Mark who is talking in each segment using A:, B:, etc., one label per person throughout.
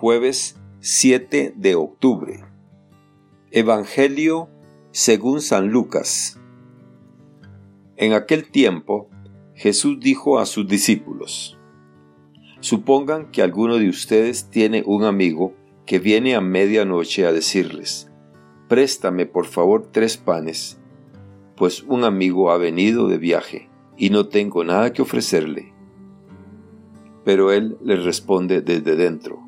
A: Jueves 7 de octubre. Evangelio según San Lucas. En aquel tiempo, Jesús dijo a sus discípulos, Supongan que alguno de ustedes tiene un amigo que viene a medianoche a decirles, Préstame por favor tres panes, pues un amigo ha venido de viaje y no tengo nada que ofrecerle. Pero él le responde desde dentro,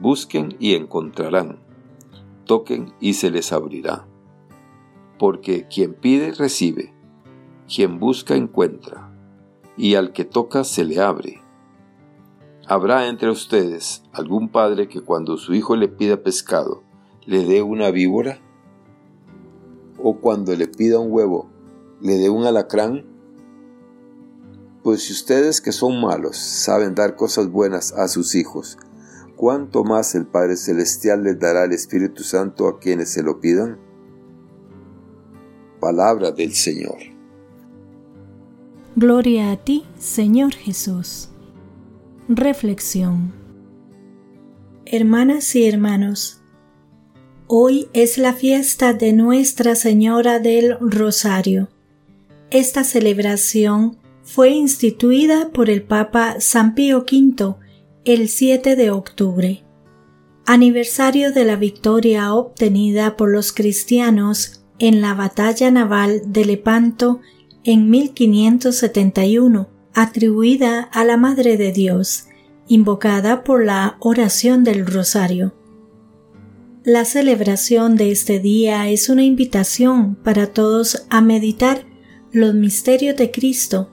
A: Busquen y encontrarán. Toquen y se les abrirá. Porque quien pide recibe, quien busca encuentra, y al que toca se le abre. ¿Habrá entre ustedes algún padre que cuando su hijo le pida pescado, le dé una víbora? ¿O cuando le pida un huevo, le dé un alacrán? Pues si ustedes que son malos saben dar cosas buenas a sus hijos, ¿cuánto más el Padre Celestial les dará el Espíritu Santo a quienes se lo pidan? Palabra del Señor.
B: Gloria a ti, Señor Jesús. Reflexión. Hermanas y hermanos, hoy es la fiesta de Nuestra Señora del Rosario. Esta celebración fue instituida por el Papa San Pío V el 7 de octubre, aniversario de la victoria obtenida por los cristianos en la batalla naval de Lepanto en 1571, atribuida a la Madre de Dios, invocada por la oración del Rosario. La celebración de este día es una invitación para todos a meditar los misterios de Cristo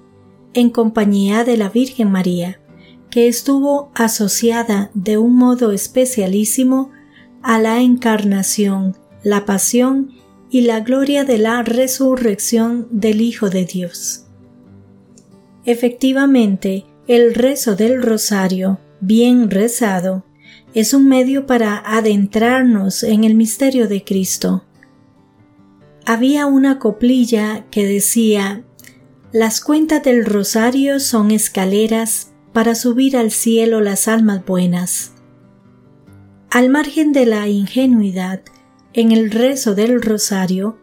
B: en compañía de la Virgen María, que estuvo asociada de un modo especialísimo a la encarnación, la pasión y la gloria de la resurrección del Hijo de Dios. Efectivamente, el rezo del rosario, bien rezado, es un medio para adentrarnos en el misterio de Cristo había una coplilla que decía Las cuentas del rosario son escaleras para subir al cielo las almas buenas. Al margen de la ingenuidad, en el rezo del rosario,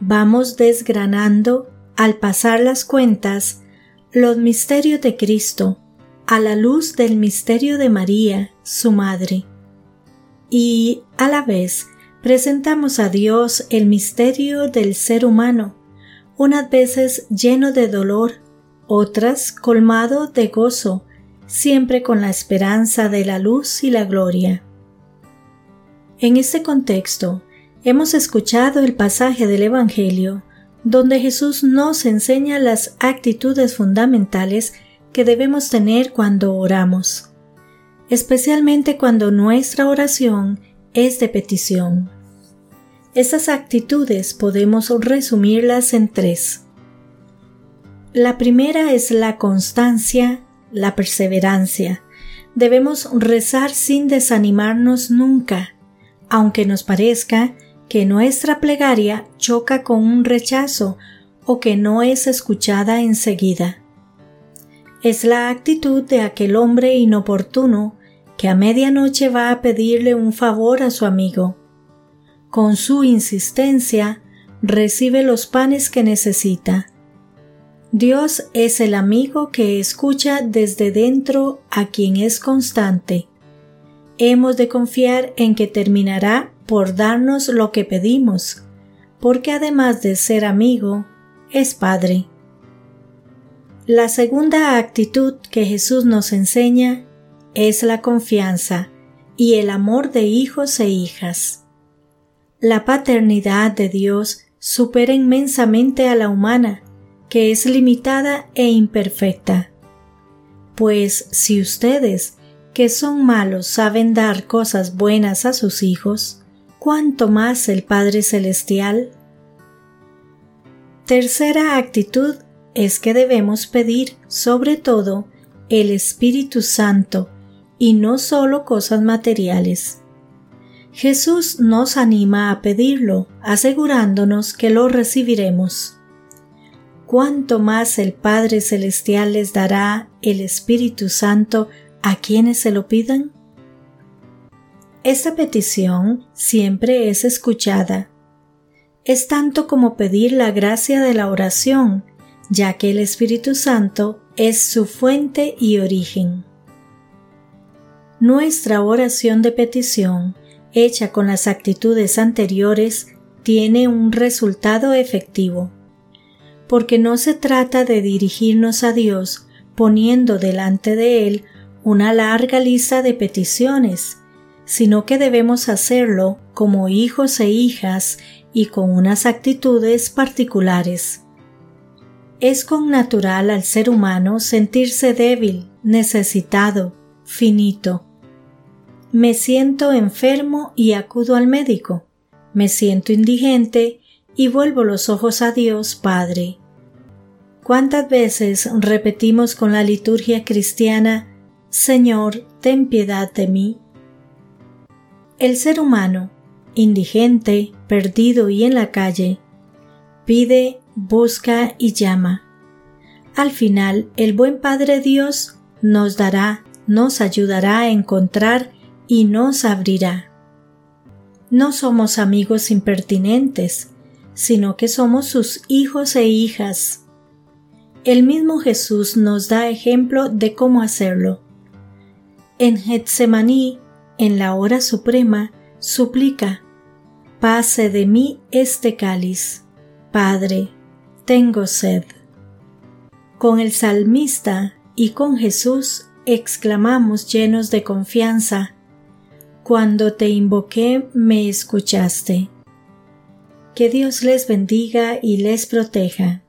B: vamos desgranando, al pasar las cuentas, los misterios de Cristo, a la luz del misterio de María, su Madre. Y, a la vez, presentamos a Dios el misterio del ser humano, unas veces lleno de dolor, otras colmado de gozo, siempre con la esperanza de la luz y la gloria. En este contexto, hemos escuchado el pasaje del Evangelio donde Jesús nos enseña las actitudes fundamentales que debemos tener cuando oramos, especialmente cuando nuestra oración es de petición. Esas actitudes podemos resumirlas en tres. La primera es la constancia, la perseverancia. Debemos rezar sin desanimarnos nunca, aunque nos parezca que nuestra plegaria choca con un rechazo o que no es escuchada enseguida. Es la actitud de aquel hombre inoportuno que a medianoche va a pedirle un favor a su amigo. Con su insistencia, recibe los panes que necesita. Dios es el amigo que escucha desde dentro a quien es constante. Hemos de confiar en que terminará por darnos lo que pedimos, porque además de ser amigo, es Padre. La segunda actitud que Jesús nos enseña es la confianza y el amor de hijos e hijas. La paternidad de Dios supera inmensamente a la humana, que es limitada e imperfecta. Pues si ustedes, que son malos saben dar cosas buenas a sus hijos, ¿cuánto más el Padre Celestial? Tercera actitud es que debemos pedir, sobre todo, el Espíritu Santo y no solo cosas materiales. Jesús nos anima a pedirlo, asegurándonos que lo recibiremos. ¿Cuánto más el Padre Celestial les dará el Espíritu Santo a quienes se lo pidan? Esta petición siempre es escuchada. Es tanto como pedir la gracia de la oración, ya que el Espíritu Santo es su fuente y origen. Nuestra oración de petición hecha con las actitudes anteriores tiene un resultado efectivo, porque no se trata de dirigirnos a Dios poniendo delante de Él una larga lista de peticiones, sino que debemos hacerlo como hijos e hijas y con unas actitudes particulares. Es con natural al ser humano sentirse débil, necesitado, finito, me siento enfermo y acudo al médico. Me siento indigente y vuelvo los ojos a Dios Padre. ¿Cuántas veces repetimos con la liturgia cristiana, Señor, ten piedad de mí? El ser humano, indigente, perdido y en la calle, pide, busca y llama. Al final, el buen Padre Dios nos dará, nos ayudará a encontrar y nos abrirá. No somos amigos impertinentes, sino que somos sus hijos e hijas. El mismo Jesús nos da ejemplo de cómo hacerlo. En Getsemaní, en la hora suprema, suplica, Pase de mí este cáliz. Padre, tengo sed. Con el salmista y con Jesús exclamamos llenos de confianza, cuando te invoqué me escuchaste. Que Dios les bendiga y les proteja.